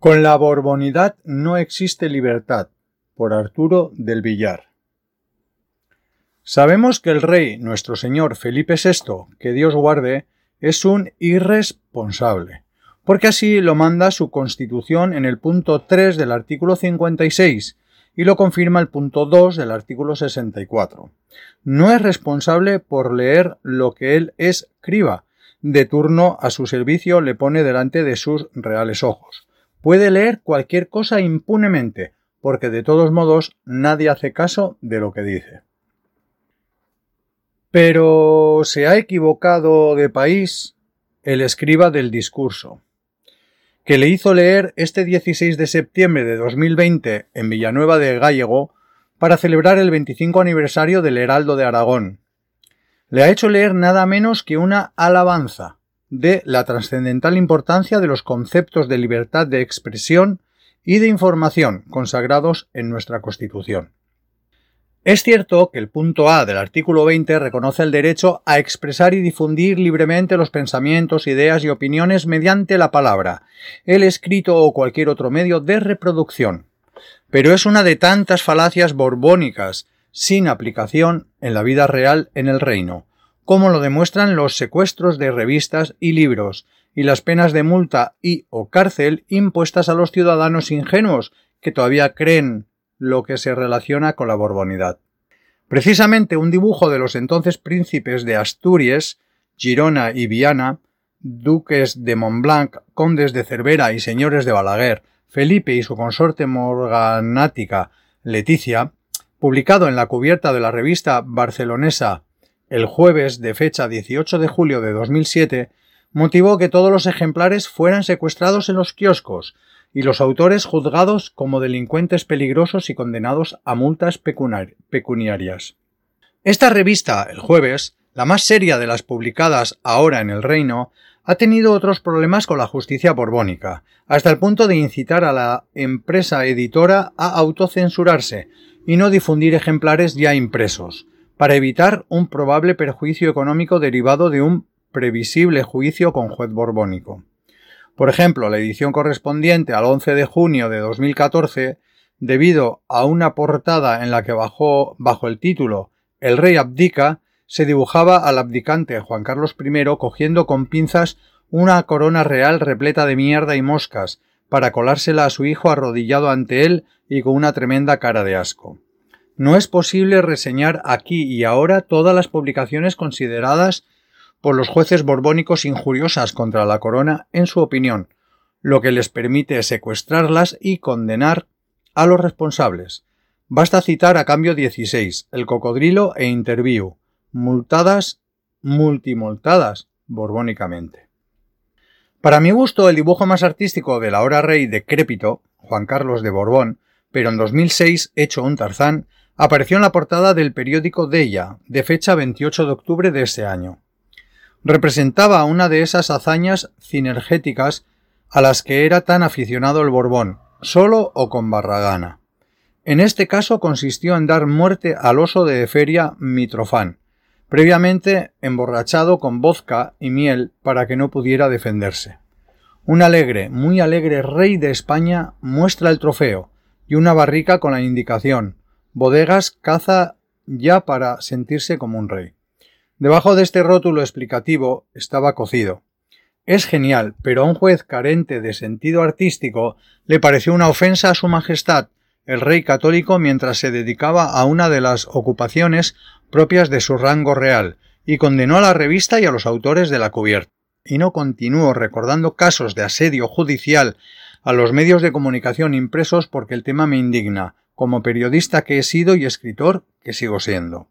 Con la Borbonidad no existe libertad, por Arturo del Villar. Sabemos que el rey, nuestro señor Felipe VI, que Dios guarde, es un irresponsable, porque así lo manda su constitución en el punto 3 del artículo 56 y lo confirma el punto 2 del artículo 64. No es responsable por leer lo que él escriba, de turno a su servicio le pone delante de sus reales ojos. Puede leer cualquier cosa impunemente, porque de todos modos nadie hace caso de lo que dice. Pero se ha equivocado de país el escriba del discurso, que le hizo leer este 16 de septiembre de 2020 en Villanueva de Gallego para celebrar el 25 aniversario del Heraldo de Aragón, le ha hecho leer nada menos que una alabanza de la trascendental importancia de los conceptos de libertad de expresión y de información consagrados en nuestra Constitución. Es cierto que el punto A del artículo 20 reconoce el derecho a expresar y difundir libremente los pensamientos, ideas y opiniones mediante la palabra, el escrito o cualquier otro medio de reproducción. Pero es una de tantas falacias borbónicas sin aplicación en la vida real en el reino, como lo demuestran los secuestros de revistas y libros, y las penas de multa y o cárcel impuestas a los ciudadanos ingenuos que todavía creen lo que se relaciona con la Borbonidad. Precisamente un dibujo de los entonces príncipes de Asturias, Girona y Viana, duques de Montblanc, condes de Cervera y señores de Balaguer, Felipe y su consorte morganática Leticia, publicado en la cubierta de la revista barcelonesa el jueves de fecha 18 de julio de 2007, motivó que todos los ejemplares fueran secuestrados en los kioscos y los autores juzgados como delincuentes peligrosos y condenados a multas pecuniarias. Esta revista, el jueves, la más seria de las publicadas ahora en el reino, ha tenido otros problemas con la justicia borbónica, hasta el punto de incitar a la empresa editora a autocensurarse y no difundir ejemplares ya impresos, para evitar un probable perjuicio económico derivado de un previsible juicio con juez borbónico. Por ejemplo, la edición correspondiente al 11 de junio de 2014, debido a una portada en la que bajó bajo el título El rey abdica, se dibujaba al abdicante Juan Carlos I cogiendo con pinzas una corona real repleta de mierda y moscas, para colársela a su hijo arrodillado ante él y con una tremenda cara de asco. No es posible reseñar aquí y ahora todas las publicaciones consideradas por los jueces borbónicos injuriosas contra la corona en su opinión, lo que les permite secuestrarlas y condenar a los responsables. Basta citar a cambio 16, el cocodrilo e interview, multadas, multimultadas borbónicamente. Para mi gusto, el dibujo más artístico del ahora rey decrépito, Juan Carlos de Borbón, pero en 2006 hecho un tarzán, apareció en la portada del periódico Della, de fecha 28 de octubre de ese año. Representaba una de esas hazañas sinergéticas a las que era tan aficionado el Borbón, solo o con Barragana. En este caso consistió en dar muerte al oso de feria Mitrofán, previamente emborrachado con vodka y miel para que no pudiera defenderse. Un alegre, muy alegre rey de España muestra el trofeo y una barrica con la indicación bodegas caza ya para sentirse como un rey. Debajo de este rótulo explicativo estaba cocido. Es genial, pero a un juez carente de sentido artístico le pareció una ofensa a su majestad, el rey católico, mientras se dedicaba a una de las ocupaciones propias de su rango real, y condenó a la revista y a los autores de la cubierta. Y no continúo recordando casos de asedio judicial a los medios de comunicación impresos porque el tema me indigna, como periodista que he sido y escritor que sigo siendo.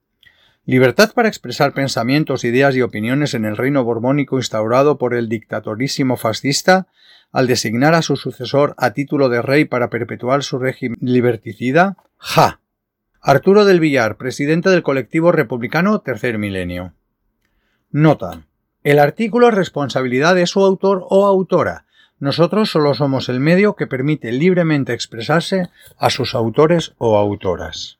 Libertad para expresar pensamientos, ideas y opiniones en el reino borbónico instaurado por el dictatorísimo fascista al designar a su sucesor a título de rey para perpetuar su régimen liberticida? ¡Ja! Arturo del Villar, presidente del colectivo republicano Tercer Milenio. Nota. El artículo es responsabilidad de su autor o autora. Nosotros solo somos el medio que permite libremente expresarse a sus autores o autoras.